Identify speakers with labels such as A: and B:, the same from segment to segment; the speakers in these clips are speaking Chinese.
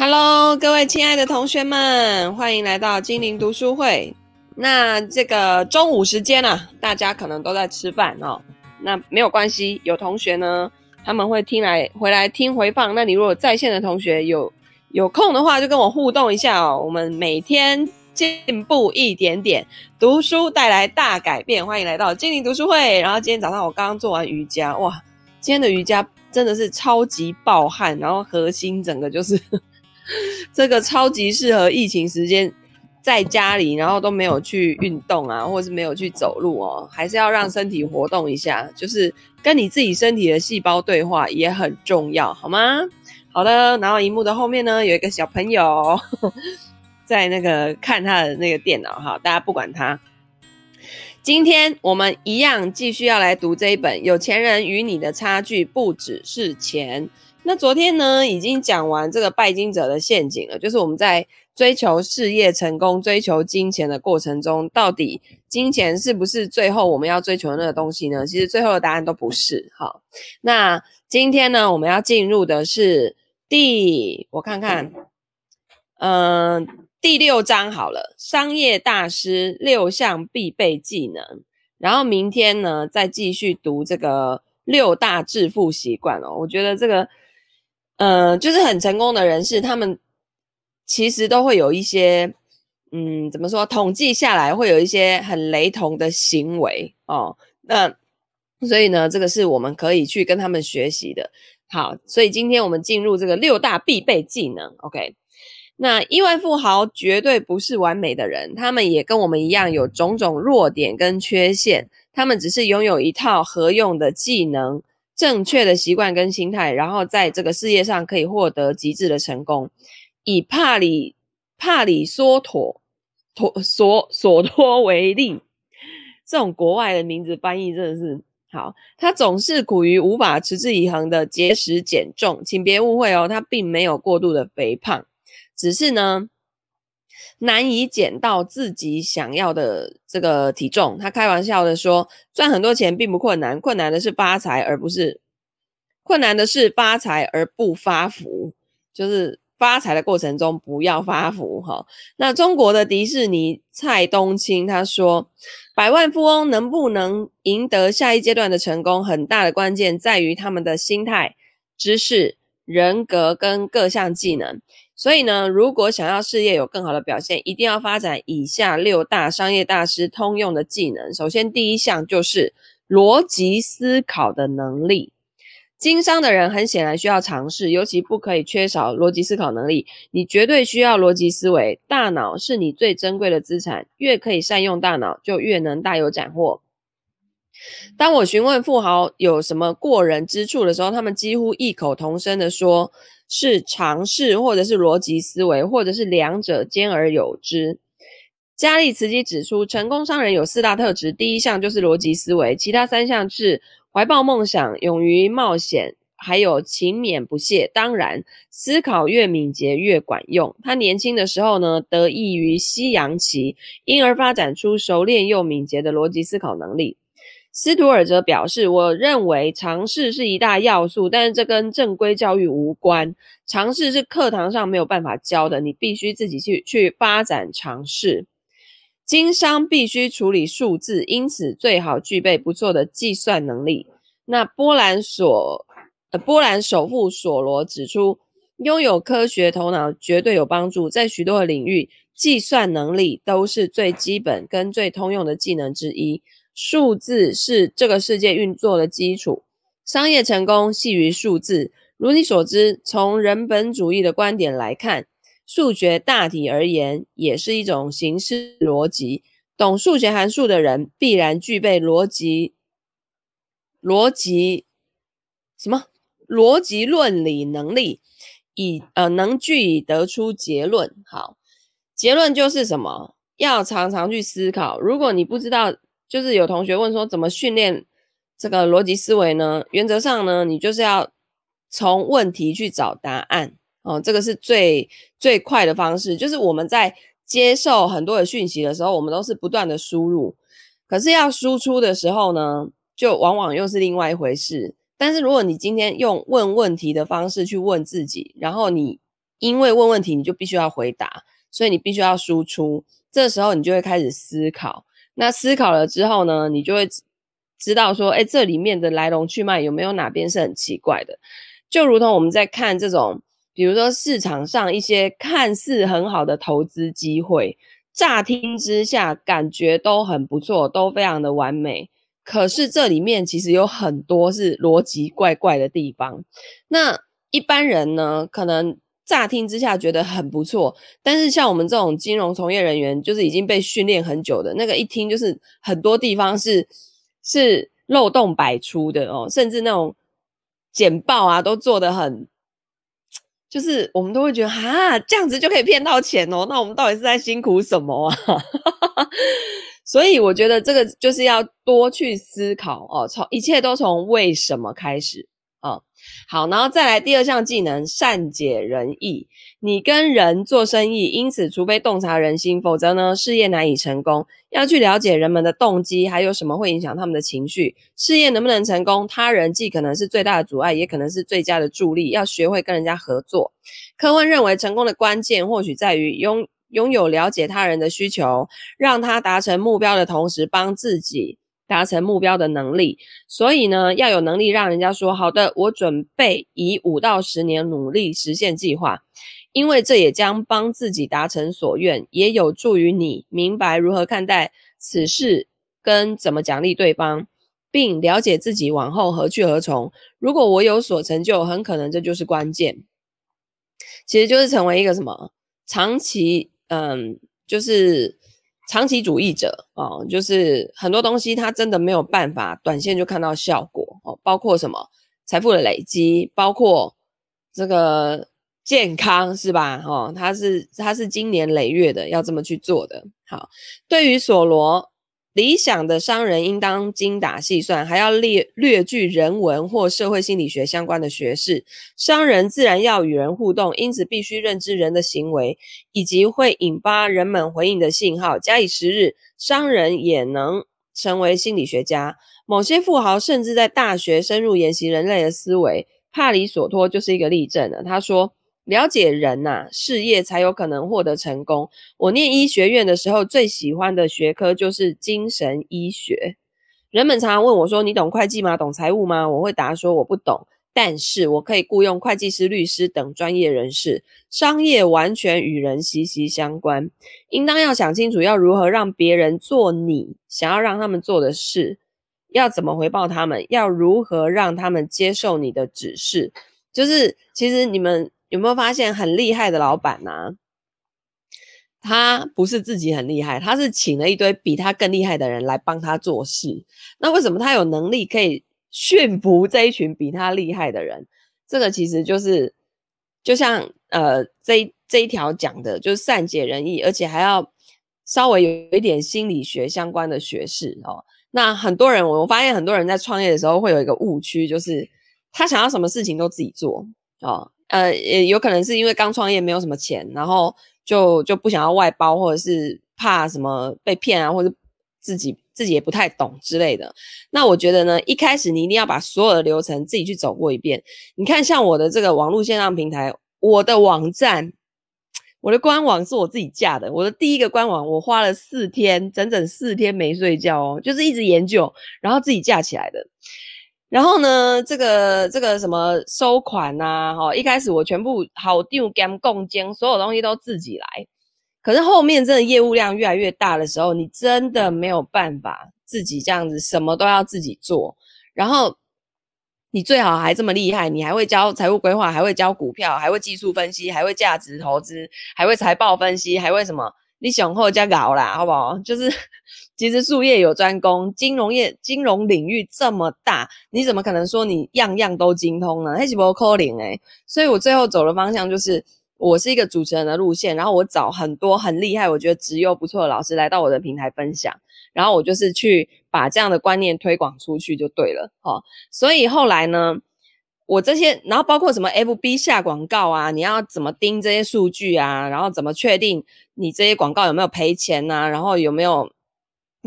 A: Hello，各位亲爱的同学们，欢迎来到精灵读书会。那这个中午时间啊，大家可能都在吃饭哦。那没有关系，有同学呢，他们会听来回来听回放。那你如果在线的同学有有空的话，就跟我互动一下哦。我们每天进步一点点，读书带来大改变。欢迎来到精灵读书会。然后今天早上我刚刚做完瑜伽，哇，今天的瑜伽真的是超级爆汗，然后核心整个就是。这个超级适合疫情时间在家里，然后都没有去运动啊，或者是没有去走路哦，还是要让身体活动一下，就是跟你自己身体的细胞对话也很重要，好吗？好的，然后荧幕的后面呢，有一个小朋友 在那个看他的那个电脑哈，大家不管他。今天我们一样继续要来读这一本《有钱人与你的差距不只是钱》。那昨天呢，已经讲完这个拜金者的陷阱了，就是我们在追求事业成功、追求金钱的过程中，到底金钱是不是最后我们要追求的那个东西呢？其实最后的答案都不是。好，那今天呢，我们要进入的是第，我看看，嗯、第六章好了，商业大师六项必备技能。然后明天呢，再继续读这个六大致富习惯哦。我觉得这个。呃，就是很成功的人士，他们其实都会有一些，嗯，怎么说？统计下来会有一些很雷同的行为哦。那所以呢，这个是我们可以去跟他们学习的。好，所以今天我们进入这个六大必备技能。OK，那亿万富豪绝对不是完美的人，他们也跟我们一样有种种弱点跟缺陷，他们只是拥有一套合用的技能。正确的习惯跟心态，然后在这个事业上可以获得极致的成功。以帕里帕里索托托索索托为例，这种国外的名字翻译真的是好。他总是苦于无法持之以恒的节食减重，请别误会哦，他并没有过度的肥胖，只是呢。难以减到自己想要的这个体重。他开玩笑的说：“赚很多钱并不困难，困难的是发财，而不是困难的是发财而不发福。就是发财的过程中不要发福。”哈，那中国的迪士尼蔡东青他说：“百万富翁能不能赢得下一阶段的成功，很大的关键在于他们的心态、知识、人格跟各项技能。”所以呢，如果想要事业有更好的表现，一定要发展以下六大商业大师通用的技能。首先，第一项就是逻辑思考的能力。经商的人很显然需要尝试，尤其不可以缺少逻辑思考能力。你绝对需要逻辑思维，大脑是你最珍贵的资产，越可以善用大脑，就越能大有斩获。当我询问富豪有什么过人之处的时候，他们几乎异口同声地说。是尝试，或者是逻辑思维，或者是两者兼而有之。加利茨基指出，成功商人有四大特质，第一项就是逻辑思维，其他三项是怀抱梦想、勇于冒险，还有勤勉不懈。当然，思考越敏捷越管用。他年轻的时候呢，得益于西洋棋，因而发展出熟练又敏捷的逻辑思考能力。斯图尔则表示：“我认为尝试是一大要素，但是这跟正规教育无关。尝试是课堂上没有办法教的，你必须自己去去发展尝试。经商必须处理数字，因此最好具备不错的计算能力。”那波兰所呃，波兰首富索罗指出，拥有科学头脑绝对有帮助，在许多的领域，计算能力都是最基本跟最通用的技能之一。数字是这个世界运作的基础，商业成功系于数字。如你所知，从人本主义的观点来看，数学大体而言也是一种形式逻辑。懂数学函数的人必然具备逻辑、逻辑什么逻辑论理能力，以呃能据以得出结论。好，结论就是什么？要常常去思考。如果你不知道。就是有同学问说，怎么训练这个逻辑思维呢？原则上呢，你就是要从问题去找答案哦，这个是最最快的方式。就是我们在接受很多的讯息的时候，我们都是不断的输入，可是要输出的时候呢，就往往又是另外一回事。但是如果你今天用问问题的方式去问自己，然后你因为问问题你就必须要回答，所以你必须要输出。这时候你就会开始思考。那思考了之后呢，你就会知道说，哎，这里面的来龙去脉有没有哪边是很奇怪的？就如同我们在看这种，比如说市场上一些看似很好的投资机会，乍听之下感觉都很不错，都非常的完美。可是这里面其实有很多是逻辑怪怪的地方。那一般人呢，可能乍听之下觉得很不错，但是像我们这种金融从业人员，就是已经被训练很久的那个，一听就是很多地方是是漏洞百出的哦，甚至那种简报啊都做得很，就是我们都会觉得啊，这样子就可以骗到钱哦，那我们到底是在辛苦什么啊？所以我觉得这个就是要多去思考哦，从一切都从为什么开始、好，然后再来第二项技能，善解人意。你跟人做生意，因此除非洞察人心，否则呢，事业难以成功。要去了解人们的动机，还有什么会影响他们的情绪，事业能不能成功，他人既可能是最大的阻碍，也可能是最佳的助力。要学会跟人家合作。科温认为，成功的关键或许在于拥。拥有了解他人的需求，让他达成目标的同时，帮自己达成目标的能力。所以呢，要有能力让人家说好的，我准备以五到十年努力实现计划，因为这也将帮自己达成所愿，也有助于你明白如何看待此事跟怎么奖励对方，并了解自己往后何去何从。如果我有所成就，很可能这就是关键。其实就是成为一个什么长期。嗯，就是长期主义者哦，就是很多东西他真的没有办法短线就看到效果哦，包括什么财富的累积，包括这个健康是吧？哦，他是他是经年累月的要这么去做的。好，对于索罗。理想的商人应当精打细算，还要略略具人文或社会心理学相关的学识。商人自然要与人互动，因此必须认知人的行为以及会引发人们回应的信号。假以时日，商人也能成为心理学家。某些富豪甚至在大学深入研习人类的思维。帕里索托就是一个例证了。他说。了解人呐、事业才有可能获得成功。我念医学院的时候，最喜欢的学科就是精神医学。人们常常问我说：“你懂会计吗？懂财务吗？”我会答说：“我不懂。”但是我可以雇佣会计师、律师等专业人士。商业完全与人息息相关，应当要想清楚要如何让别人做你想要让他们做的事，要怎么回报他们，要如何让他们接受你的指示。就是其实你们。有没有发现很厉害的老板呢、他不是自己很厉害，他是请了一堆比他更厉害的人来帮他做事。那为什么他有能力可以驯服这一群比他厉害的人？这个其实就是，就像呃这一这一条讲的，就是善解人意，而且还要稍微有一点心理学相关的学识哦。那很多人，我发现很多人在创业的时候会有一个误区，就是他想要什么事情都自己做哦。呃，也有可能是因为刚创业没有什么钱，然后就就不想要外包，或者是怕什么被骗啊，或者自己自己也不太懂之类的。那我觉得呢，一开始你一定要把所有的流程自己去走过一遍。你看，像我的这个网络线上平台，我的网站，我的官网是我自己架的。我的第一个官网，我花了四天，整整四天没睡觉哦，就是一直研究，然后自己架起来的。然后呢，这个这个什么收款呐、啊，哈，一开始我全部好丢兼共兼，所有东西都自己来。可是后面真的业务量越来越大的时候，你真的没有办法自己这样子什么都要自己做。然后你最好还这么厉害，你还会教财务规划，还会教股票，还会技术分析，还会价值投资，还会财报分析，还会什么？你想后加搞啦，好不好？就是 其实术业有专攻，金融业金融领域这么大，你怎么可能说你样样都精通呢？还是不可能诶。所以我最后走的方向就是，我是一个主持人的路线，然后我找很多很厉害，我觉得职优不错的老师来到我的平台分享，然后我就是去把这样的观念推广出去就对了，齁。所以后来呢，我这些，然后包括什么 FB 下广告啊，你要怎么盯这些数据啊，然后怎么确定你这些广告有没有赔钱呐、然后有没有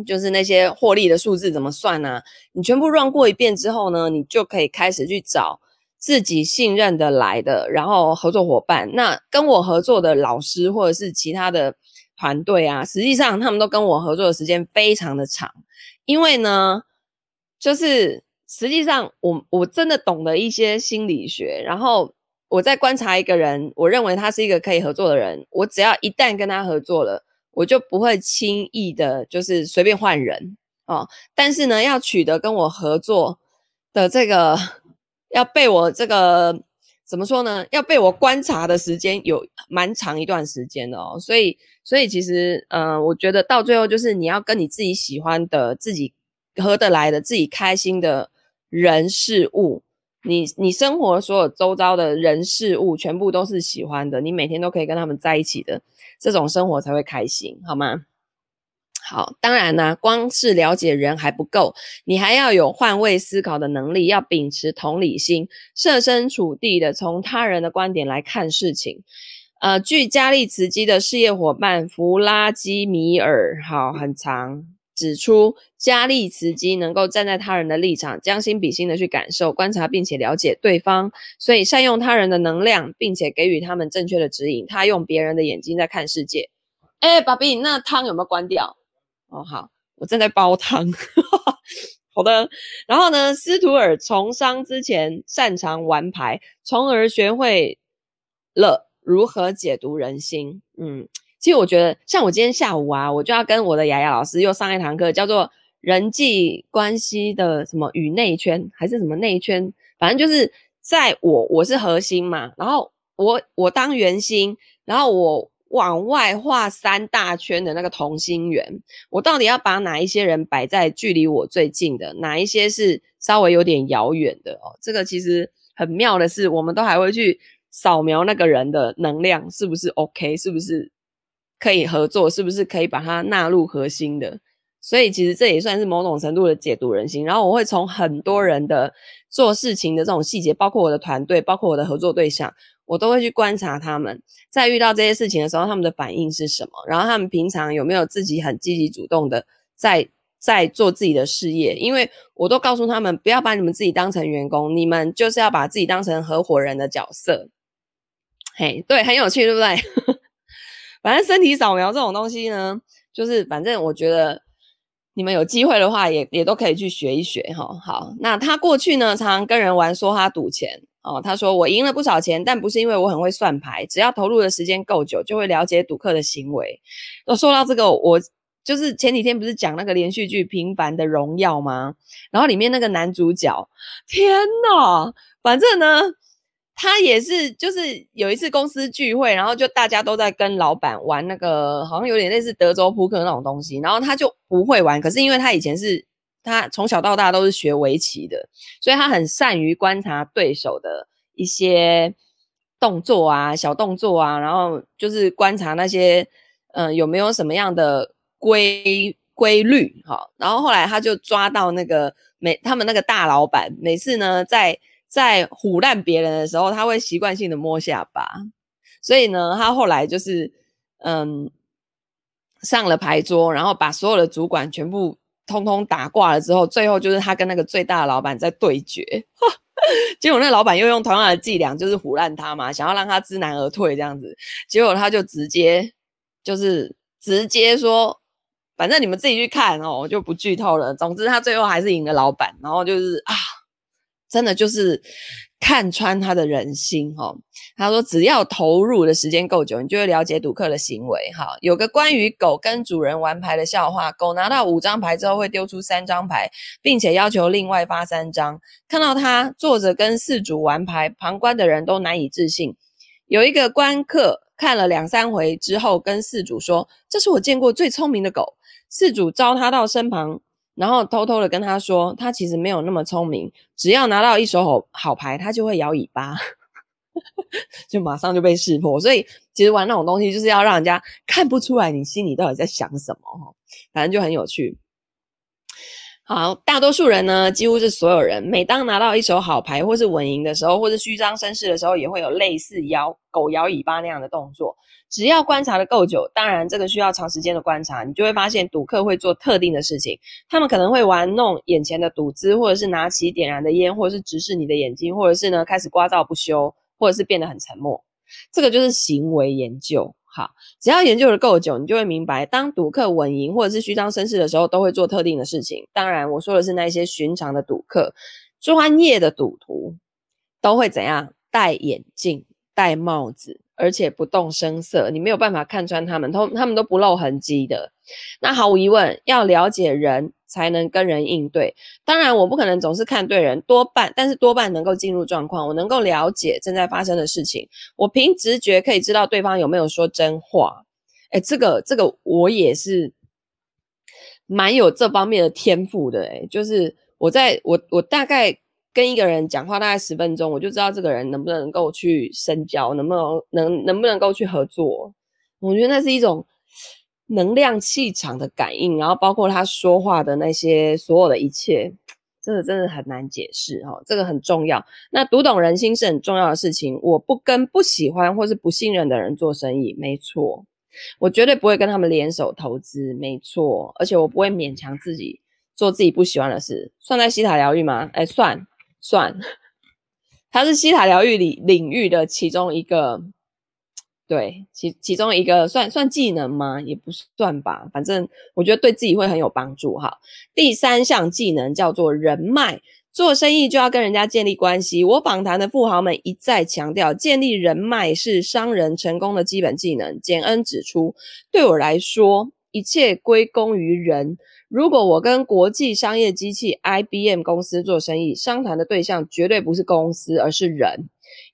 A: 就是那些获利的数字怎么算呢、你全部 run 过一遍之后呢，你就可以开始去找自己信任的来的，然后合作伙伴，那跟我合作的老师或者是其他的团队啊，实际上他们都跟我合作的时间非常的长，因为呢，就是实际上我我真的懂得一些心理学，然后我在观察一个人，我认为他是一个可以合作的人，我只要一旦跟他合作了，我就不会轻易的，就是随便换人哦。但是呢，要取得跟我合作的这个。要被我这个怎么说呢？要被我观察的时间有蛮长一段时间的哦，所以，所以其实，呃，我觉得到最后就是你要跟你自己喜欢的、自己合得来的、自己开心的人事物，你你生活所有周遭的人事物全部都是喜欢的，你每天都可以跟他们在一起的，这种生活才会开心，好吗？好，当然呢，光是了解人还不够，你还要有换位思考的能力，要秉持同理心，设身处地的从他人的观点来看事情。呃，据加利茨基的事业伙伴弗拉基米尔，好，很长，指出加利茨基能够站在他人的立场，将心比心的去感受、观察，并且了解对方，所以善用他人的能量，并且给予他们正确的指引。他用别人的眼睛在看世界。哎，爸比，那汤有没有关掉？哦，好，我正在煲汤。好的，然后呢，斯图尔从商之前擅长玩牌，从而学会了如何解读人心。嗯，其实我觉得，像我今天下午啊，我就要跟我的雅雅老师又上一堂课，叫做人际关系的什么与内圈，还是什么内圈，反正就是在我我是核心嘛，然后我我当圆心，然后我。往外画三大圈的那个同心圆，我到底要把哪一些人摆在距离我最近的，哪一些是稍微有点遥远的哦？这个其实很妙的是，我们都还会去扫描那个人的能量是不是 OK，是不是可以合作，是不是可以把它纳入核心的。所以其实这也算是某种程度的解读人心。然后我会从很多人的做事情的这种细节，包括我的团队，包括我的合作对象。我都会去观察他们，在遇到这些事情的时候，他们的反应是什么？然后他们平常有没有自己很积极主动的在在做自己的事业？因为我都告诉他们，不要把你们自己当成员工，你们就是要把自己当成合伙人的角色。嘿，对，很有趣，对不对？反正身体扫描这种东西呢，就是反正我觉得你们有机会的话也，也都可以去学一学哈。好，那他过去呢，常常跟人玩，说他赌钱。哦，他说我赢了不少钱，但不是因为我很会算牌，只要投入的时间够久，就会了解赌客的行为。那说到这个，我就是前几天不是讲那个连续剧《平凡的荣耀》吗？然后里面那个男主角，天呐，反正呢，他也是就是有一次公司聚会，然后就大家都在跟老板玩那个，好像有点类似德州扑克那种东西，然后他就不会玩，可是因为他以前是。他从小到大都是学围棋的，所以他很善于观察对手的一些动作啊、小动作啊，然后就是观察那些嗯、有没有什么样的规规律哈。然后后来他就抓到那个每他们那个大老板每次呢在在唬烂别人的时候，他会习惯性的摸下巴，所以呢他后来就是嗯上了牌桌，然后把所有的主管全部。通通打挂了之后，最后就是他跟那个最大的老板在对决，结果那老板又用同样的伎俩，就是唬烂他嘛，想要让他知难而退这样子。结果他就直接就是直接说，反正你们自己去看哦，我就不剧透了。总之他最后还是赢了老板，然后就是啊，真的就是。看穿他的人心，哈，他说只要投入的时间够久，你就会了解赌客的行为，哈。有个关于狗跟主人玩牌的笑话，狗拿到五张牌之后会丢出三张牌，并且要求另外发三张。看到他坐着跟四主玩牌，旁观的人都难以置信。有一个观客看了两三回之后，跟四主说：“这是我见过最聪明的狗。”四主招他到身旁。然后偷偷的跟他说，他其实没有那么聪明，只要拿到一手好好牌，他就会摇尾巴，就马上就被识破。所以其实玩那种东西，就是要让人家看不出来你心里到底在想什么，反正就很有趣。好，大多数人呢，几乎是所有人，每当拿到一手好牌或是稳赢的时候，或是虚张声势的时候，也会有类似摇狗摇尾巴那样的动作。只要观察得够久，当然这个需要长时间的观察，你就会发现赌客会做特定的事情。他们可能会玩弄眼前的赌资，或者是拿起点燃的烟，或者是直视你的眼睛，或者是呢开始聒噪不休，或者是变得很沉默。这个就是行为研究。好，只要研究的够久，你就会明白，当赌客稳赢或者是虚张声势的时候，都会做特定的事情。当然，我说的是那些寻常的赌客，专业的赌徒都会怎样？戴眼镜、戴帽子，而且不动声色，你没有办法看穿他们，都他们都不露痕迹的。那毫无疑问，要了解人。才能跟人应对。当然，我不可能总是看对人，多半，但是多半能够进入状况，我能够了解正在发生的事情。我凭直觉可以知道对方有没有说真话。诶，这个这个我也是蛮有这方面的天赋的。诶，就是我在我我大概跟一个人讲话大概十分钟，我就知道这个人能不能够去深交，能不能能能不能够去合作。我觉得那是一种。能量气场的感应，然后包括他说话的那些所有的一切，这个真的很难解释哈，这个很重要。那读懂人心是很重要的事情。我不跟不喜欢或是不信任的人做生意，没错。我绝对不会跟他们联手投资，没错。而且我不会勉强自己做自己不喜欢的事。算在西塔疗愈吗？哎，算算，它是西塔疗愈里领域的其中一个。对，其其中一个算算技能吗？也不算吧，反正我觉得对自己会很有帮助哈。第三项技能叫做人脉，做生意就要跟人家建立关系。我访谈的富豪们一再强调，建立人脉是商人成功的基本技能。简恩指出，对我来说，一切归功于人。如果我跟国际商业机器 IBM 公司做生意，商谈的对象绝对不是公司，而是人。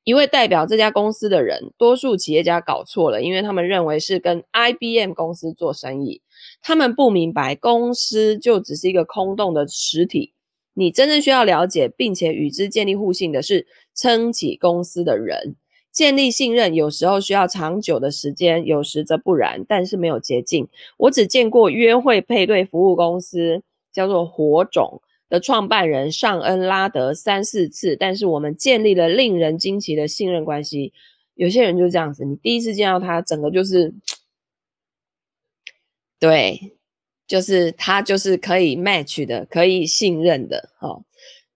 A: 一位代表这家公司的人，多数企业家搞错了，因为他们认为是跟 IBM 公司做生意，他们不明白公司就只是一个空洞的实体。你真正需要了解并且与之建立互信的是撑起公司的人。建立信任有时候需要长久的时间，有时则不然，但是没有捷径。我只见过约会配对服务公司，叫做火种。的创办人尚恩拉德三四次，但是我们建立了令人惊奇的信任关系。有些人就这样子，你第一次见到他，整个就是，对，就是他就是可以 match 的，可以信任的。哦，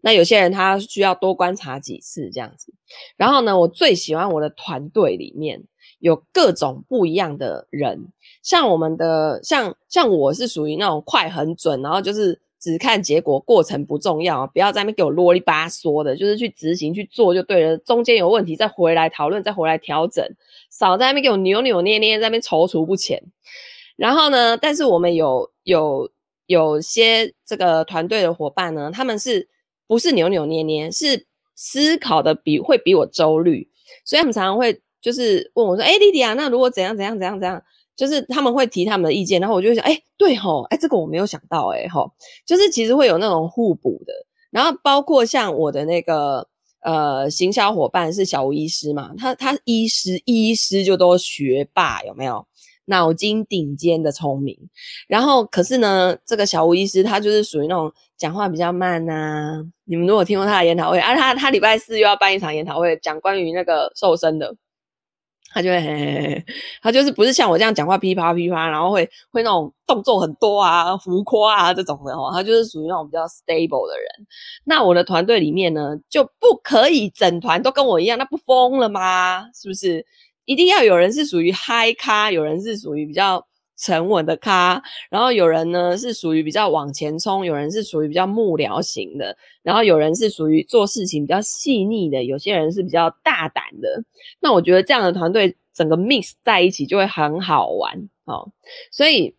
A: 那有些人他需要多观察几次这样子。然后呢，我最喜欢我的团队里面有各种不一样的人，像我们的，像像我是属于那种快很准，然后就是。只看结果，过程不重要。不要在那边给我啰里吧嗦的，就是去执行去做就对了。中间有问题再回来讨论，再回来调整，少在那边给我扭扭捏捏，在那边踌躇不前。然后呢，但是我们有有有些这个团队的伙伴呢，他们是不是扭扭捏捏，是思考的比会比我周虑，所以他们常常会就是问我说：“哎，莉迪亚，那如果怎样怎样怎样怎样？”就是他们会提他们的意见，然后我就想，哎，对吼，哎，这个我没有想到，哎吼，就是其实会有那种互补的。然后包括像我的那个呃行销伙伴是小吴医师嘛，他他医师医师就都学霸，有没有？脑筋顶尖的聪明。然后可是呢，这个小吴医师他就是属于那种讲话比较慢呐。你们如果听过他的研讨会，啊，他他礼拜四又要办一场研讨会，讲关于那个瘦身的。他就会嘿嘿嘿，他就是不是像我这样讲话噼啪噼啪，然后会会那种动作很多啊、浮夸啊这种的哦，他就是属于那种比较 stable 的人。那我的团队里面呢，就不可以整团都跟我一样，那不疯了吗？是不是？一定要有人是属于嗨咖，有人是属于比较。沉稳的咖，然后有人呢是属于比较往前冲，有人是属于比较幕僚型的，然后有人是属于做事情比较细腻的，有些人是比较大胆的。那我觉得这样的团队整个 mix 在一起就会很好玩哦。所以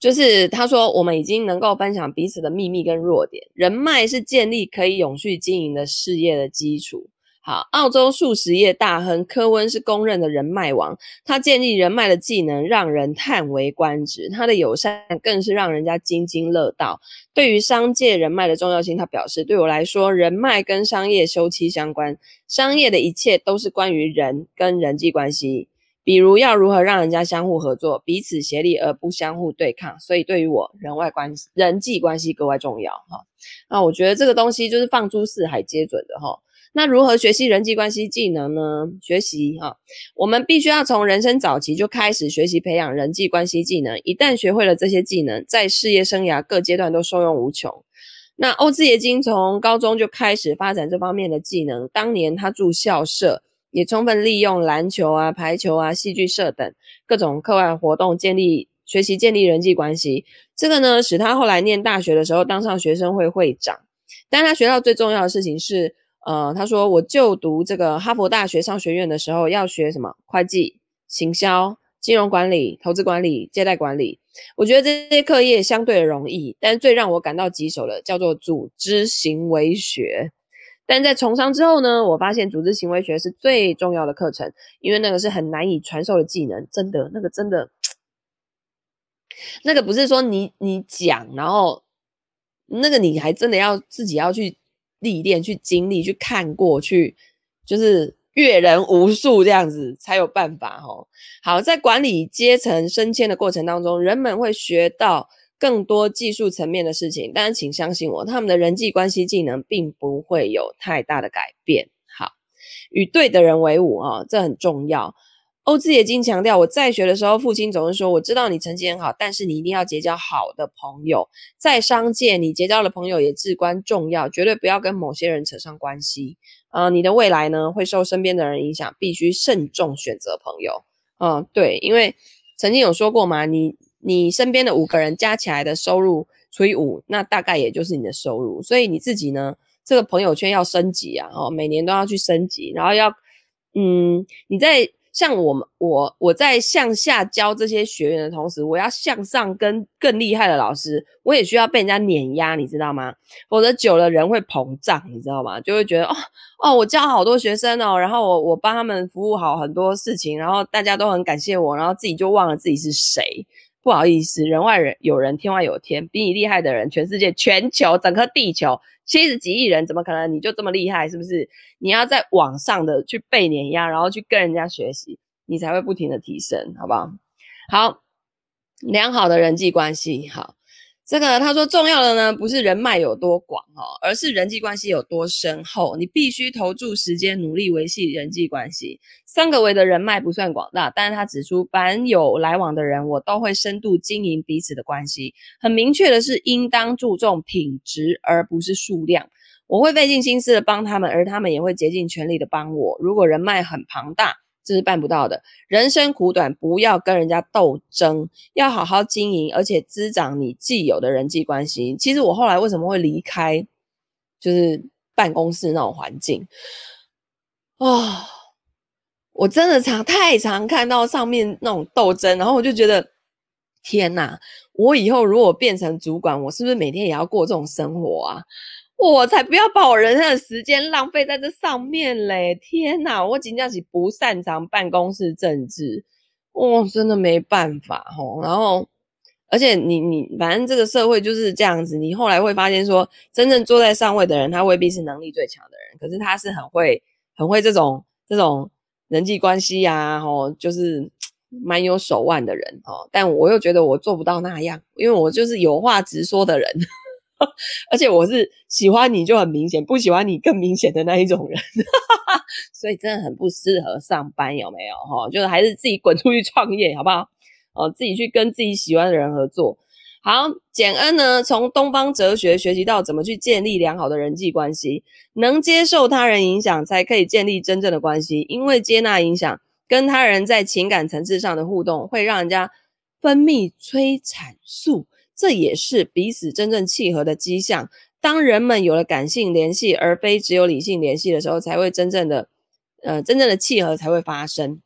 A: 就是他说，我们已经能够分享彼此的秘密跟弱点，人脉是建立可以永续经营的事业的基础。好，澳洲速食业大亨科温是公认的人脉王，他建立人脉的技能让人叹为观止，他的友善更是让人家津津乐道。对于商界人脉的重要性，他表示：对我来说，人脉跟商业休戚相关，商业的一切都是关于人跟人际关系。比如要如何让人家相互合作，彼此协力而不相互对抗。所以对于我，人外关系、人际关系格外重要哈。那我觉得这个东西就是放诸四海皆准的哈。那如何学习人际关系技能呢？学习哈，我们必须要从人生早期就开始学习培养人际关系技能。一旦学会了这些技能，在事业生涯各阶段都受用无穷。那欧兹耶金从高中就开始发展这方面的技能。当年他住校舍，也充分利用篮球啊、排球啊、戏剧社等各种课外活动，建立学习建立人际关系。这个呢，使他后来念大学的时候当上学生会会长。但他学到最重要的事情是。呃，他说我就读这个哈佛大学商学院的时候，要学什么会计、行销、金融管理、投资管理、借贷管理。我觉得这些课业相对的容易，但最让我感到棘手的叫做组织行为学。但在从商之后呢，我发现组织行为学是最重要的课程，因为那个是很难以传授的技能，真的，那个真的，那个不是说你你讲，然后那个你还真的要自己要去。历练去经历去看过去，就是阅人无数这样子才有办法哦。好，在管理阶层升迁的过程当中，人们会学到更多技术层面的事情，但是请相信我，他们的人际关系技能并不会有太大的改变。好，与对的人为伍啊，这很重要。欧兹也经强调，我在学的时候，父亲总是说：“我知道你成绩很好，但是你一定要结交好的朋友。在商界，你结交的朋友也至关重要，绝对不要跟某些人扯上关系。呃，你的未来呢，会受身边的人影响，必须慎重选择朋友。嗯、呃，对，因为曾经有说过嘛，你你身边的五个人加起来的收入除以五，那大概也就是你的收入。所以你自己呢，这个朋友圈要升级啊，哦，每年都要去升级，然后要，嗯，你在。像我们，我我在向下教这些学员的同时，我要向上跟更厉害的老师，我也需要被人家碾压，你知道吗？否则久了人会膨胀，你知道吗？就会觉得哦哦，我教好多学生哦，然后我我帮他们服务好很多事情，然后大家都很感谢我，然后自己就忘了自己是谁。不好意思，人外人有人，天外有天，比你厉害的人，全世界、全球、整个地球七十几亿人，怎么可能你就这么厉害？是不是？你要在网上的去被碾压，然后去跟人家学习，你才会不停的提升，好不好？好，良好的人际关系，好。这个他说重要的呢，不是人脉有多广哦，而是人际关系有多深厚。你必须投注时间，努力维系人际关系。桑格维的人脉不算广大，但是他指出，凡有来往的人，我都会深度经营彼此的关系。很明确的是，应当注重品质，而不是数量。我会费尽心思的帮他们，而他们也会竭尽全力的帮我。如果人脉很庞大，这是办不到的。人生苦短，不要跟人家斗争，要好好经营，而且滋长你既有的人际关系。其实我后来为什么会离开，就是办公室那种环境啊、哦？我真的常太常看到上面那种斗争，然后我就觉得天哪！我以后如果变成主管，我是不是每天也要过这种生活啊？我才不要把我人生的时间浪费在这上面嘞！天哪，我真的是不擅长办公室政治，我、哦、真的没办法吼。然后，而且你你反正这个社会就是这样子，你后来会发现说，真正坐在上位的人，他未必是能力最强的人，可是他是很会很会这种这种人际关系呀，吼，就是 蛮有手腕的人哦。但我又觉得我做不到那样，因为我就是有话直说的人。而且我是喜欢你就很明显，不喜欢你更明显的那一种人，所以真的很不适合上班，有没有？哈，就是还是自己滚出去创业，好不好？哦，自己去跟自己喜欢的人合作。好，简恩呢，从东方哲学学习到怎么去建立良好的人际关系，能接受他人影响，才可以建立真正的关系。因为接纳影响，跟他人在情感层次上的互动，会让人家分泌催产素。这也是彼此真正契合的迹象。当人们有了感性联系，而非只有理性联系的时候，才会真正的，呃，真正的契合才会发生。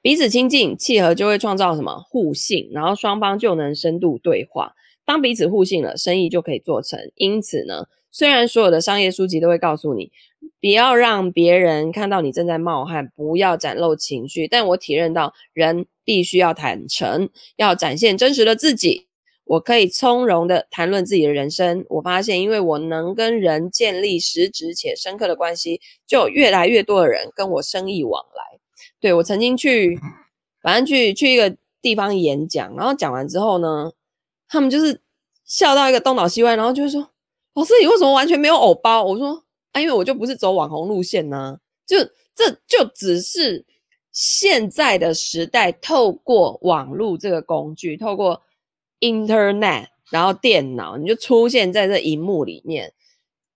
A: 彼此亲近、契合，就会创造什么互信，然后双方就能深度对话。当彼此互信了，生意就可以做成。因此呢，虽然所有的商业书籍都会告诉你，不要让别人看到你正在冒汗，不要展露情绪，但我体认到，人必须要坦诚，要展现真实的自己。我可以从容的谈论自己的人生。我发现，因为我能跟人建立实质且深刻的关系，就有越来越多的人跟我生意往来。对，我曾经去，反正去去一个地方演讲，然后讲完之后呢，他们就是笑到一个东倒西歪，然后就是说：“老师，你为什么完全没有偶包？”我说：“啊，因为我就不是走网红路线呢、就这就只是现在的时代，透过网络这个工具，透过 Internet，然后电脑，你就出现在这荧幕里面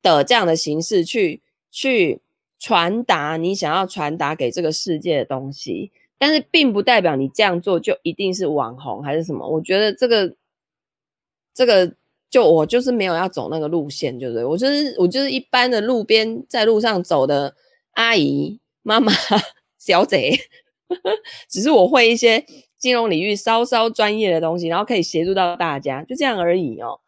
A: 的这样的形式去去传达你想要传达给这个世界的东西。”但是并不代表你这样做就一定是网红还是什么，我觉得这个这个就我就是没有要走那个路线，就是？我就是我就是一般的路边在路上走的阿姨、妈妈、小姐，只是我会一些金融领域稍稍专业的东西，然后可以协助到大家，就这样而已哦。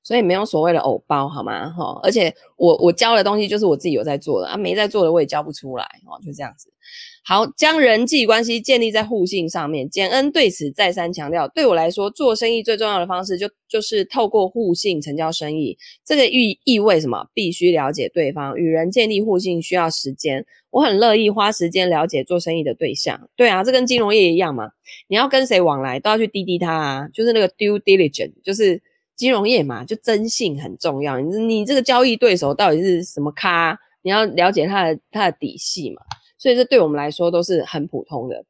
A: 所以没有所谓的偶包，好吗？哈，而且我我教的东西就是我自己有在做的啊，没在做的我也教不出来哦，就这样子。好，将人际关系建立在互信上面。简恩对此再三强调，对我来说，做生意最重要的方式就就是透过互信成交生意。这个意意味什么？必须了解对方，与人建立互信需要时间。我很乐意花时间了解做生意的对象。对啊，这跟金融业一样嘛，你要跟谁往来都要去滴滴他啊，就是那个 due diligence，就是。金融业嘛，就征信很重要。你你这个交易对手到底是什么咖？你要了解他的他的底细嘛。所以这对我们来说都是很普通的、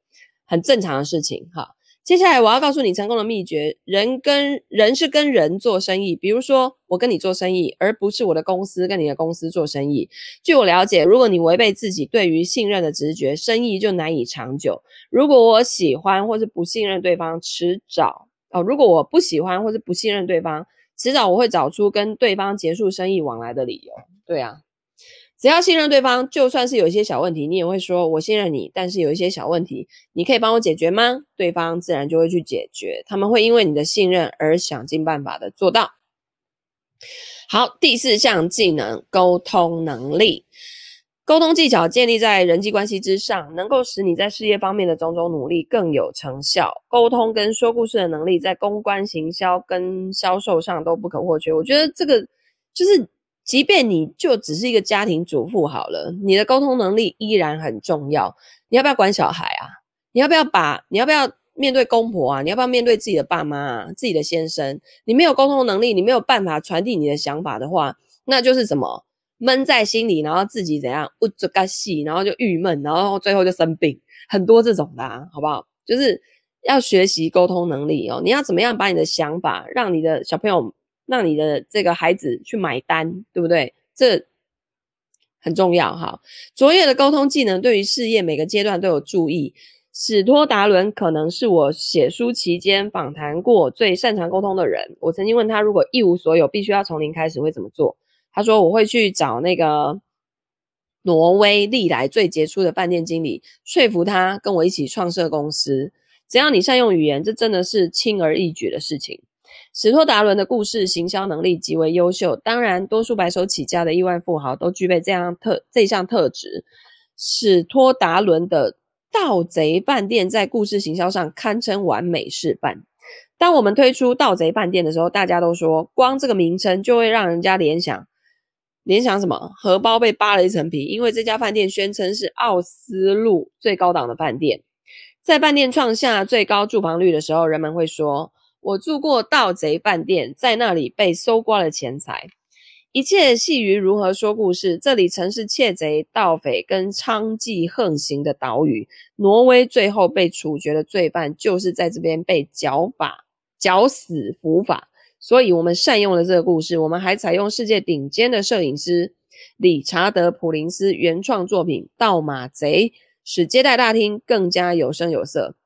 A: 很正常的事情。哈，接下来我要告诉你成功的秘诀：人跟人是跟人做生意。比如说我跟你做生意，而不是我的公司跟你的公司做生意。据我了解，如果你违背自己对于信任的直觉，生意就难以长久。如果我喜欢或是不信任对方，迟早。哦，如果我不喜欢或是不信任对方，迟早我会找出跟对方结束生意往来的理由。对啊，只要信任对方，就算是有一些小问题，你也会说我信任你，但是有一些小问题，你可以帮我解决吗？对方自然就会去解决，他们会因为你的信任而想尽办法的做到。好，第四项技能，沟通能力。沟通技巧建立在人际关系之上，能够使你在事业方面的种种努力更有成效。沟通跟说故事的能力，在公关、行销跟销售上都不可或缺。我觉得这个就是，即便你就只是一个家庭主妇好了，你的沟通能力依然很重要。你要不要管小孩啊？你要不要把？你要不要面对公婆啊？你要不要面对自己的爸妈啊？自己的先生？你没有沟通能力，你没有办法传递你的想法的话，那就是什么？闷在心里，然后自己怎样，不就干戏，然后就郁闷，然后最后就生病，很多这种的，好不好？就是要学习沟通能力哦。你要怎么样把你的想法，让你的小朋友，让你的这个孩子去买单，对不对？这很重要哈。卓越的沟通技能对于事业每个阶段都有助益。史托达伦可能是我写书期间访谈过最擅长沟通的人。我曾经问他，如果一无所有，必须要从零开始，会怎么做？他说：“我会去找那个挪威历来最杰出的饭店经理，说服他跟我一起创设公司。只要你善用语言，这真的是轻而易举的事情。”史托达伦的故事行销能力极为优秀，当然，多数白手起家的亿万富豪都具备这样特这项特质。史托达伦的盗贼饭店在故事行销上堪称完美示范。当我们推出盗贼饭店的时候，大家都说，光这个名称就会让人家联想。联想什么？荷包被扒了一层皮，因为这家饭店宣称是奥斯陆最高档的饭店。在饭店创下最高住房率的时候，人们会说：“我住过盗贼饭店，在那里被搜刮了钱财。”一切系于如何说故事。这里曾是窃贼、盗匪跟娼妓横行的岛屿。挪威最后被处决的罪犯，就是在这边被绞法、绞死伏法。所以，我们善用了这个故事。我们还采用世界顶尖的摄影师理查德·普林斯原创作品《盗马贼》，使接待大厅更加有声有色。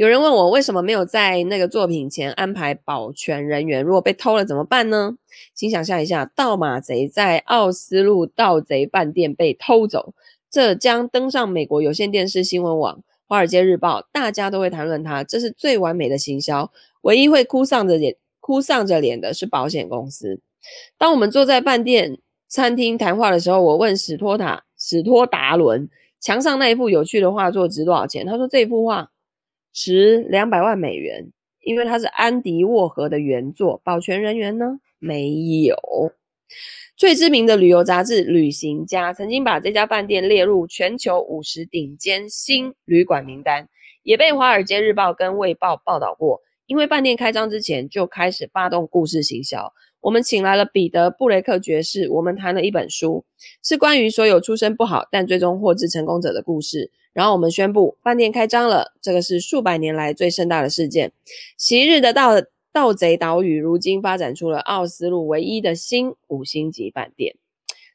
A: 有人问我为什么没有在那个作品前安排保全人员？如果被偷了怎么办呢？请想象一下，盗马贼在奥斯陆盗贼饭店被偷走，这将登上美国有线电视新闻网《华尔街日报》，大家都会谈论它。这是最完美的行销。唯一会哭丧着脸、哭丧着脸的是保险公司。当我们坐在饭店、餐厅谈话的时候，我问史托塔、史托达伦，墙上那一幅有趣的画作值多少钱？他说这幅画值两百万美元，因为它是安迪沃荷的原作。保全人员呢？没有。最知名的旅游杂志《旅行家》曾经把这家饭店列入全球五十顶尖新旅馆名单，也被《华尔街日报》跟《卫报》报道过。因为饭店开张之前就开始发动故事行销，我们请来了彼得·布雷克爵士，我们谈了一本书，是关于所有出身不好但最终获致成功者的故事。然后我们宣布饭店开张了，这个是数百年来最盛大的事件。昔日的盗盗贼岛屿，如今发展出了奥斯陆唯一的新五星级饭店，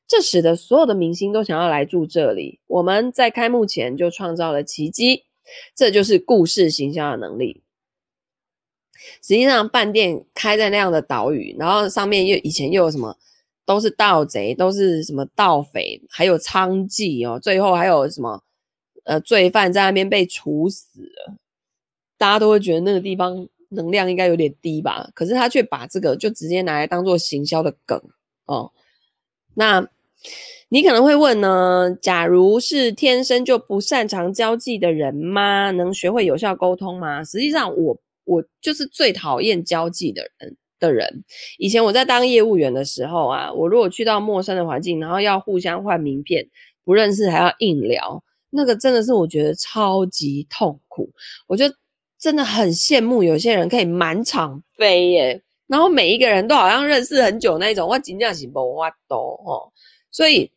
A: 这使得所有的明星都想要来住这里。我们在开幕前就创造了奇迹，这就是故事行销的能力。实际上，饭店开在那样的岛屿，然后上面又以前又有什么，都是盗贼，都是什么盗匪，还有娼妓哦，最后还有什么？呃，罪犯在那边被处死了，大家都会觉得那个地方能量应该有点低吧？可是他却把这个就直接拿来当做行销的梗哦。那你可能会问呢？假如是天生就不擅长交际的人吗？能学会有效沟通吗？实际上我，我就是最讨厌交际的人的人。以前我在当业务员的时候啊，我如果去到陌生的环境，然后要互相换名片，不认识还要硬聊。那个真的是我觉得超级痛苦，我就真的很羡慕有些人可以满场飞耶，然后每一个人都好像认识很久那种，我真的是没办法哦。所以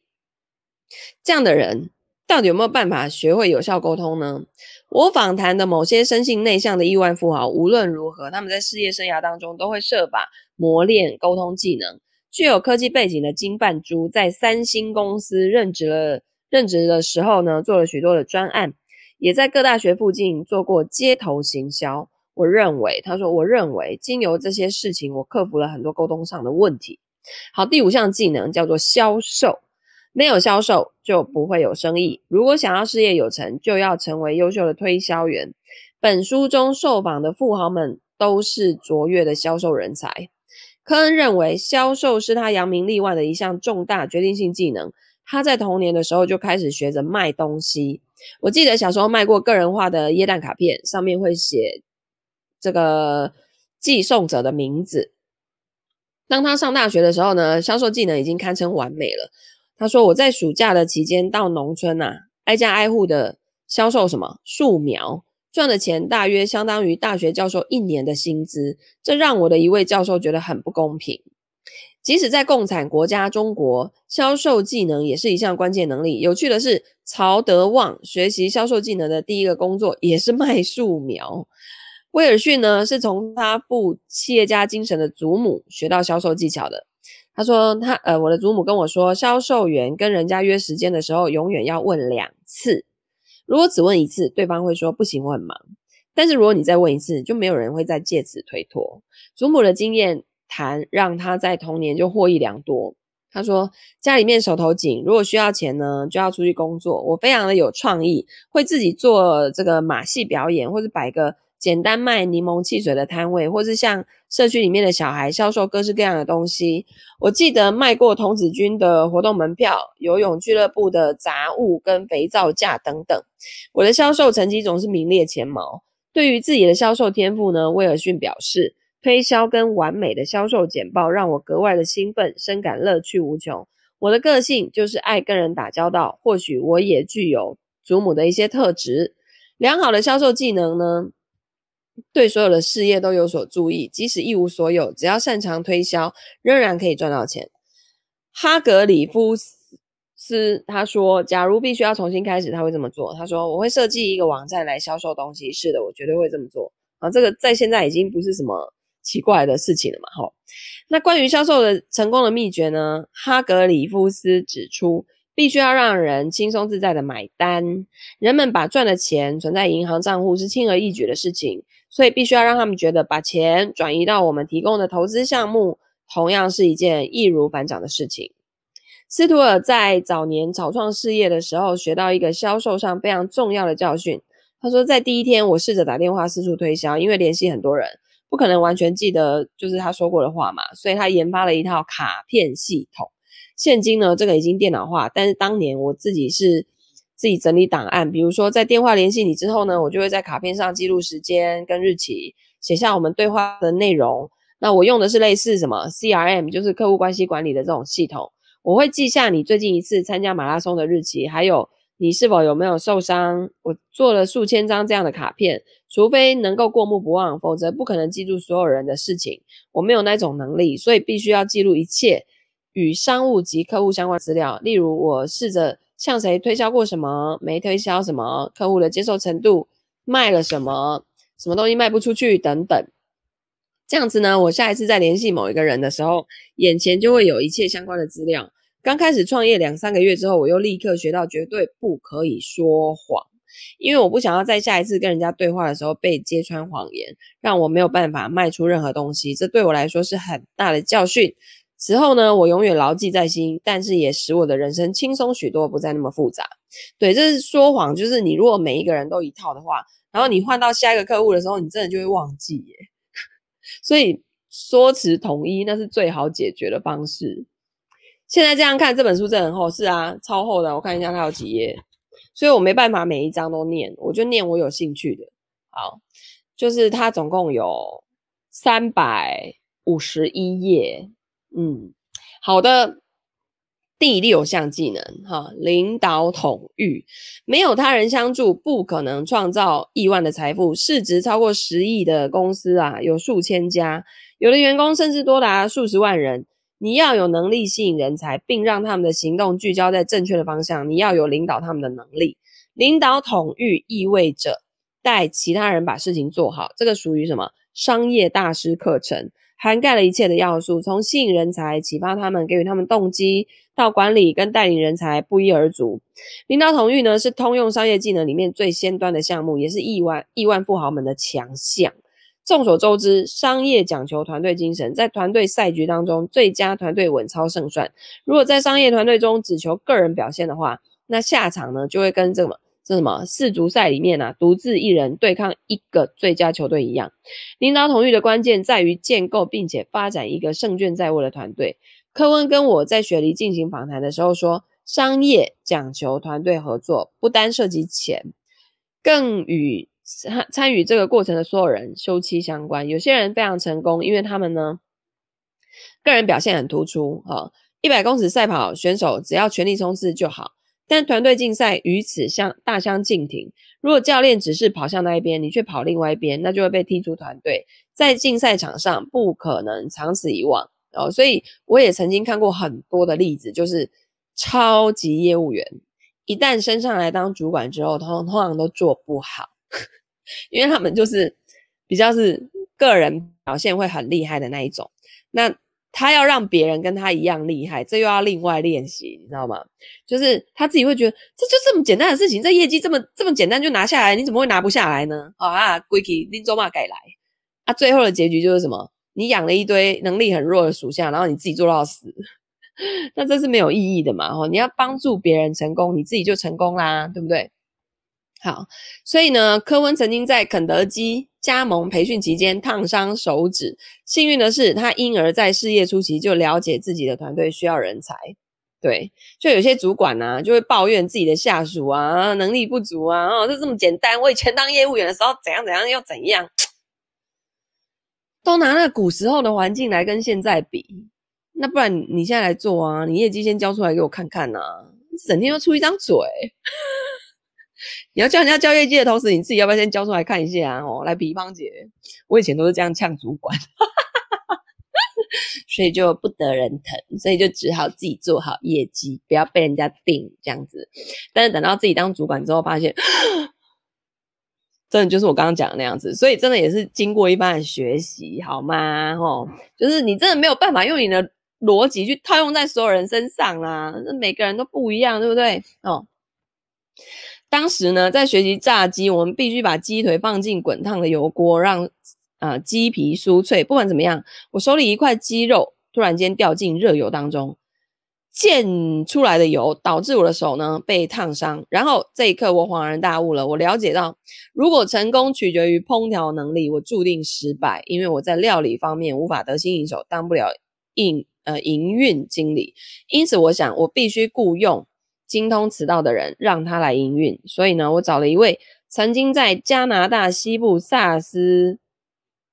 A: 这样的人到底有没有办法学会有效沟通呢？我访谈的某些生性内向的亿万富豪，无论如何，他们在事业生涯当中都会设法磨练沟通技能。具有科技背景的金范珠在三星公司任职了。任职的时候呢，做了许多的专案，也在各大学附近做过街头行销。我认为，他说，我认为，经由这些事情，我克服了很多沟通上的问题。好，第五项技能叫做销售，没有销售就不会有生意。如果想要事业有成，就要成为优秀的推销员。本书中受访的富豪们都是卓越的销售人才。科恩认为，销售是他扬名立万的一项重大决定性技能。他在童年的时候就开始学着卖东西。我记得小时候卖过个人化的耶诞卡片，上面会写这个寄送者的名字。当他上大学的时候呢，销售技能已经堪称完美了。他说：“我在暑假的期间到农村啊，挨家挨户的销售什么树苗，赚的钱大约相当于大学教授一年的薪资。这让我的一位教授觉得很不公平。”即使在共产国家中国，销售技能也是一项关键能力。有趣的是，曹德旺学习销售技能的第一个工作也是卖树苗。威尔逊呢，是从他父企业家精神的祖母学到销售技巧的。他说他：“他呃，我的祖母跟我说，销售员跟人家约时间的时候，永远要问两次。如果只问一次，对方会说不行，我很忙。但是如果你再问一次，就没有人会再借此推脱。祖母的经验。”谈让他在童年就获益良多。他说家里面手头紧，如果需要钱呢，就要出去工作。我非常的有创意，会自己做这个马戏表演，或是摆个简单卖柠檬汽水的摊位，或是向社区里面的小孩销售各式各样的东西。我记得卖过童子军的活动门票、游泳俱乐部的杂物跟肥皂架等等。我的销售成绩总是名列前茅。对于自己的销售天赋呢，威尔逊表示。推销跟完美的销售简报让我格外的兴奋，深感乐趣无穷。我的个性就是爱跟人打交道，或许我也具有祖母的一些特质。良好的销售技能呢，对所有的事业都有所助益。即使一无所有，只要擅长推销，仍然可以赚到钱。哈格里夫斯他说：“假如必须要重新开始，他会这么做。他说我会设计一个网站来销售东西。是的，我绝对会这么做。啊，这个在现在已经不是什么。”奇怪的事情了嘛，吼。那关于销售的成功的秘诀呢？哈格里夫斯指出，必须要让人轻松自在的买单。人们把赚的钱存在银行账户是轻而易举的事情，所以必须要让他们觉得把钱转移到我们提供的投资项目，同样是一件易如反掌的事情。斯图尔在早年草创事业的时候，学到一个销售上非常重要的教训。他说，在第一天，我试着打电话四处推销，因为联系很多人。不可能完全记得就是他说过的话嘛，所以他研发了一套卡片系统。现今呢，这个已经电脑化，但是当年我自己是自己整理档案，比如说在电话联系你之后呢，我就会在卡片上记录时间跟日期，写下我们对话的内容。那我用的是类似什么 CRM，就是客户关系管理的这种系统。我会记下你最近一次参加马拉松的日期，还有你是否有没有受伤。我做了数千张这样的卡片，除非能够过目不忘，否则不可能记住所有人的事情。我没有那种能力，所以必须要记录一切与商务及客户相关资料，例如我试着向谁推销过什么，没推销什么，客户的接受程度，卖了什么，什么东西卖不出去等等。这样子呢，我下一次再联系某一个人的时候，眼前就会有一切相关的资料。刚开始创业两三个月之后，我又立刻学到绝对不可以说谎，因为我不想要在下一次跟人家对话的时候被揭穿谎言，让我没有办法卖出任何东西。这对我来说是很大的教训。此后呢，我永远牢记在心，但是也使我的人生轻松许多，不再那么复杂。对，这是说谎，就是你如果每一个人都一套的话，然后你换到下一个客户的时候，你真的就会忘记耶。所以说辞统一，那是最好解决的方式。现在这样看这本书真的很厚，是啊，超厚的。我看一下它有几页，所以我没办法每一章都念，我就念我有兴趣的。好，就是它总共有三百五十一页。嗯，好的。第六项技能，哈，领导统御，没有他人相助，不可能创造亿万的财富。市值超过十亿的公司啊，有数千家，有的员工甚至多达数十万人。你要有能力吸引人才，并让他们的行动聚焦在正确的方向。你要有领导他们的能力。领导统御意味着带其他人把事情做好，这个属于什么？商业大师课程。涵盖了一切的要素，从吸引人才、启发他们、给予他们动机，到管理跟带领人才，不一而足。领导统御呢，是通用商业技能里面最先端的项目，也是亿万亿万富豪们的强项。众所周知，商业讲求团队精神，在团队赛局当中，最佳团队稳操胜算。如果在商业团队中只求个人表现的话，那下场呢，就会跟这个。这什么？世足赛里面啊，独自一人对抗一个最佳球队一样。领导统御的关键在于建构并且发展一个胜券在握的团队。柯温跟我在雪梨进行访谈的时候说，商业讲求团队合作，不单涉及钱，更与参参与这个过程的所有人休戚相关。有些人非常成功，因为他们呢，个人表现很突出。哈，一百公尺赛跑选手只要全力冲刺就好。但团队竞赛与此相大相径庭。如果教练只是跑向那一边，你却跑另外一边，那就会被踢出团队。在竞赛场上不可能长此以往哦。所以我也曾经看过很多的例子，就是超级业务员一旦升上来当主管之后，通通常都做不好，因为他们就是比较是个人表现会很厉害的那一种。那他要让别人跟他一样厉害，这又要另外练习，你知道吗？就是他自己会觉得，这就这么简单的事情，这业绩这么这么简单就拿下来，你怎么会拿不下来呢？哦、啊，归去拎走马改来啊！最后的结局就是什么？你养了一堆能力很弱的属下，然后你自己做到死，那这是没有意义的嘛？哦，你要帮助别人成功，你自己就成功啦，对不对？好，所以呢，柯温曾经在肯德基加盟培训期间烫伤手指。幸运的是，他因而在事业初期就了解自己的团队需要人才。对，就有些主管呢、啊，就会抱怨自己的下属啊，能力不足啊，哦，就这么简单。我以前当业务员的时候，怎样怎样又怎样，都拿那古时候的环境来跟现在比。那不然你现在来做啊，你业绩先交出来给我看看呐、啊，整天又出一张嘴。你要叫人家交业绩的同时，你自己要不要先交出来看一下啊？哦，来比方姐，我以前都是这样呛主管，所以就不得人疼，所以就只好自己做好业绩，不要被人家定这样子。但是等到自己当主管之后，发现 真的就是我刚刚讲的那样子，所以真的也是经过一番的学习，好吗？哦，就是你真的没有办法用你的逻辑去套用在所有人身上啦，那每个人都不一样，对不对？哦。当时呢，在学习炸鸡，我们必须把鸡腿放进滚烫的油锅，让呃鸡皮酥脆。不管怎么样，我手里一块鸡肉突然间掉进热油当中，溅出来的油导致我的手呢被烫伤。然后这一刻，我恍然大悟了，我了解到，如果成功取决于烹调能力，我注定失败，因为我在料理方面无法得心应手，当不了营呃营运经理。因此，我想我必须雇佣。精通此道的人，让他来营运。所以呢，我找了一位曾经在加拿大西部萨斯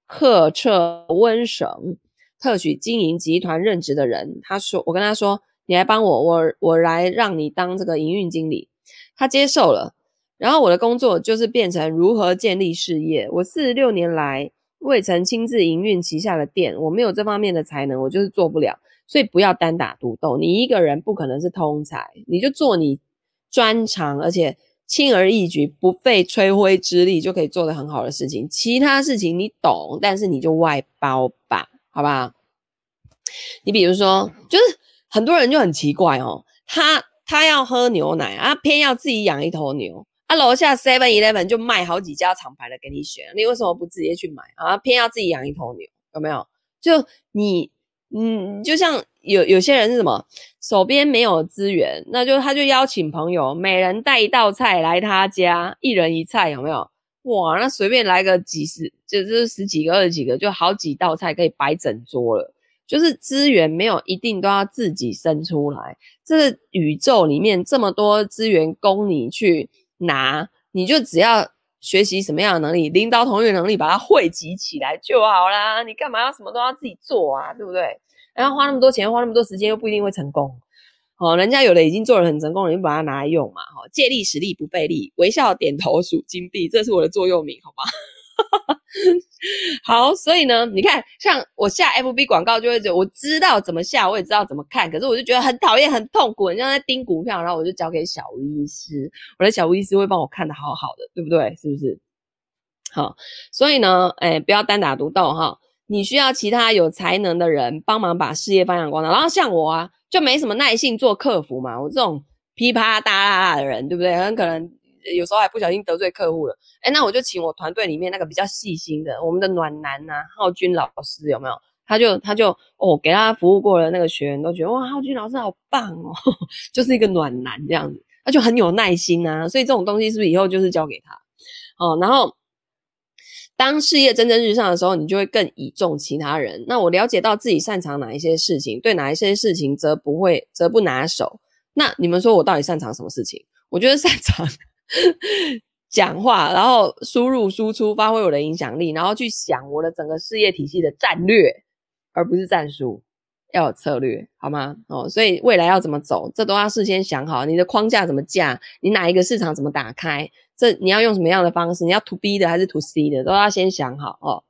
A: 喀彻温省特许经营集团任职的人。他说：“我跟他说，你来帮我，我我来让你当这个营运经理。他接受了，然后我的工作就是变成如何建立事业。我四十六年来未曾亲自营运旗下的店，我没有这方面的才能，我就是做不了。所以不要单打独斗，你一个人不可能是通才，你就做你专长，而且轻而易举，不费吹灰之力就可以做得很好的事情。其他事情你懂，但是你就外包吧，好不好？你比如说，就是很多人就很奇怪哦，他他要喝牛奶啊，偏要自己养一头牛啊，楼下 Seven Eleven 就卖好几家厂牌的给你选，你为什么不直接去买啊？偏要自己养一头牛，有没有？就你。嗯，就像有有些人是什么，手边没有资源，那就他就邀请朋友，每人带一道菜来他家，一人一菜，有没有？哇，那随便来个几十，就就是十几个、二十几个，就好几道菜可以摆整桌了。就是资源没有一定都要自己生出来，这个宇宙里面这么多资源供你去拿，你就只要。学习什么样的能力，领导统御能力，把它汇集起来就好啦。你干嘛要什么都要自己做啊？对不对？然后花那么多钱，花那么多时间，又不一定会成功。哦，人家有的已经做了很成功了，你就把它拿来用嘛。哈，借力使力不费力，微笑点头数金币，这是我的座右铭，好吗？好，所以呢，你看，像我下 FB 广告就会觉得，我知道怎么下，我也知道怎么看，可是我就觉得很讨厌、很痛苦，很像在盯股票，然后我就交给小吴医师，我的小吴医师会帮我看的好好的，对不对？是不是？好，所以呢，哎，不要单打独斗哈，你需要其他有才能的人帮忙把事业发扬光大。然后像我啊，就没什么耐性做客服嘛，我这种噼啪大啦啦的人，对不对？很可能。有时候还不小心得罪客户了，诶，那我就请我团队里面那个比较细心的，我们的暖男呐、浩君老师有没有？他就他就哦，给他服务过的那个学员都觉得哇，浩君老师好棒哦，就是一个暖男这样子，他就很有耐心呐、啊，所以这种东西是不是以后就是交给他？哦，然后当事业蒸蒸日上的时候，你就会更倚重其他人。那我了解到自己擅长哪一些事情，对哪一些事情则不会则不拿手。那你们说我到底擅长什么事情？我觉得擅长。讲话，然后输入输出，发挥我的影响力，然后去想我的整个事业体系的战略，而不是战术，要有策略，好吗？哦，所以未来要怎么走，这都要事先想好。你的框架怎么架，你哪一个市场怎么打开，这你要用什么样的方式，你要 to B 的还是 to C 的，都要先想好哦。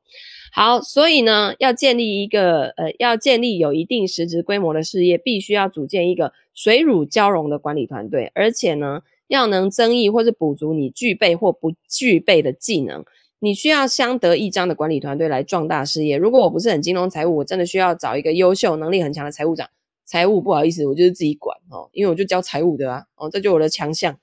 A: 好，所以呢，要建立一个呃，要建立有一定实质规模的事业，必须要组建一个水乳交融的管理团队，而且呢。要能增益或是补足你具备或不具备的技能，你需要相得益彰的管理团队来壮大事业。如果我不是很精通财务，我真的需要找一个优秀、能力很强的财务长。财务不好意思，我就是自己管哦，因为我就教财务的啊，哦，这就我的强项。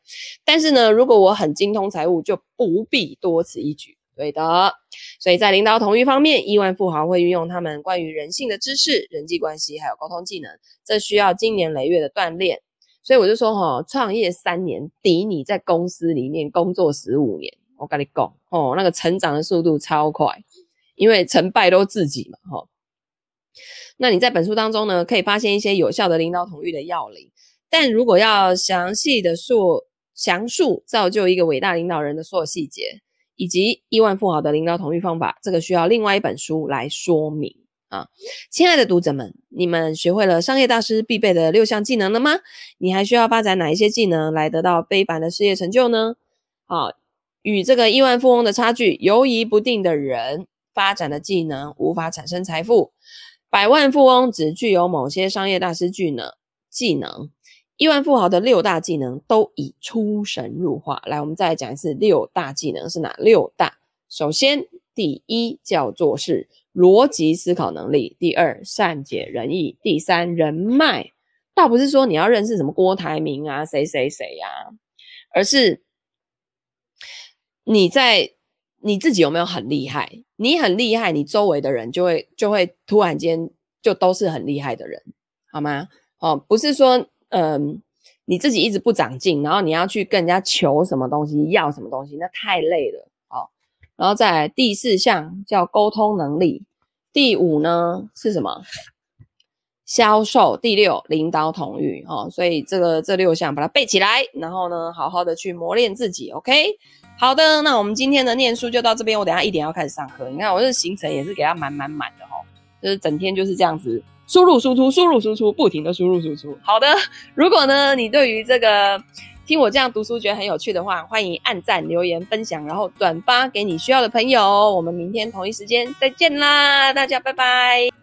A: 但是呢，如果我很精通财务，就不必多此一举。对的，所以在领导统一方面，亿万富豪会运用他们关于人性的知识、人际关系还有沟通技能，这需要经年累月的锻炼。所以我就说哈，创业三年抵你在公司里面工作十五年。我跟你讲哦，那个成长的速度超快，因为成败都自己嘛哈。那你在本书当中呢，可以发现一些有效的领导统御的要领。但如果要详细的说详述造就一个伟大领导人的所有细节，以及亿万富豪的领导统御方法，这个需要另外一本书来说明。啊，亲爱的读者们，你们学会了商业大师必备的六项技能了吗？你还需要发展哪一些技能来得到非凡的事业成就呢？好，与这个亿万富翁的差距，犹疑不定的人发展的技能无法产生财富，百万富翁只具有某些商业大师技能，技能，亿万富豪的六大技能都已出神入化。来，我们再来讲一次六大技能是哪六大？首先，第一叫做是。逻辑思考能力，第二善解人意，第三人脉，倒不是说你要认识什么郭台铭啊，谁谁谁呀，而是你在你自己有没有很厉害？你很厉害，你周围的人就会就会突然间就都是很厉害的人，好吗？哦，不是说嗯你自己一直不长进，然后你要去跟人家求什么东西，要什么东西，那太累了。然后再第四项叫沟通能力，第五呢是什么？销售。第六领导统御哦，所以这个这六项把它背起来，然后呢好好的去磨练自己。OK，好的，那我们今天的念书就到这边，我等下一点要开始上课。你看我这行程也是给它满满满的哈、哦，就是整天就是这样子输入输出，输入输出，不停的输入输出。好的，如果呢，你对于这个听我这样读书觉得很有趣的话，欢迎按赞、留言、分享，然后转发给你需要的朋友。我们明天同一时间再见啦，大家拜拜。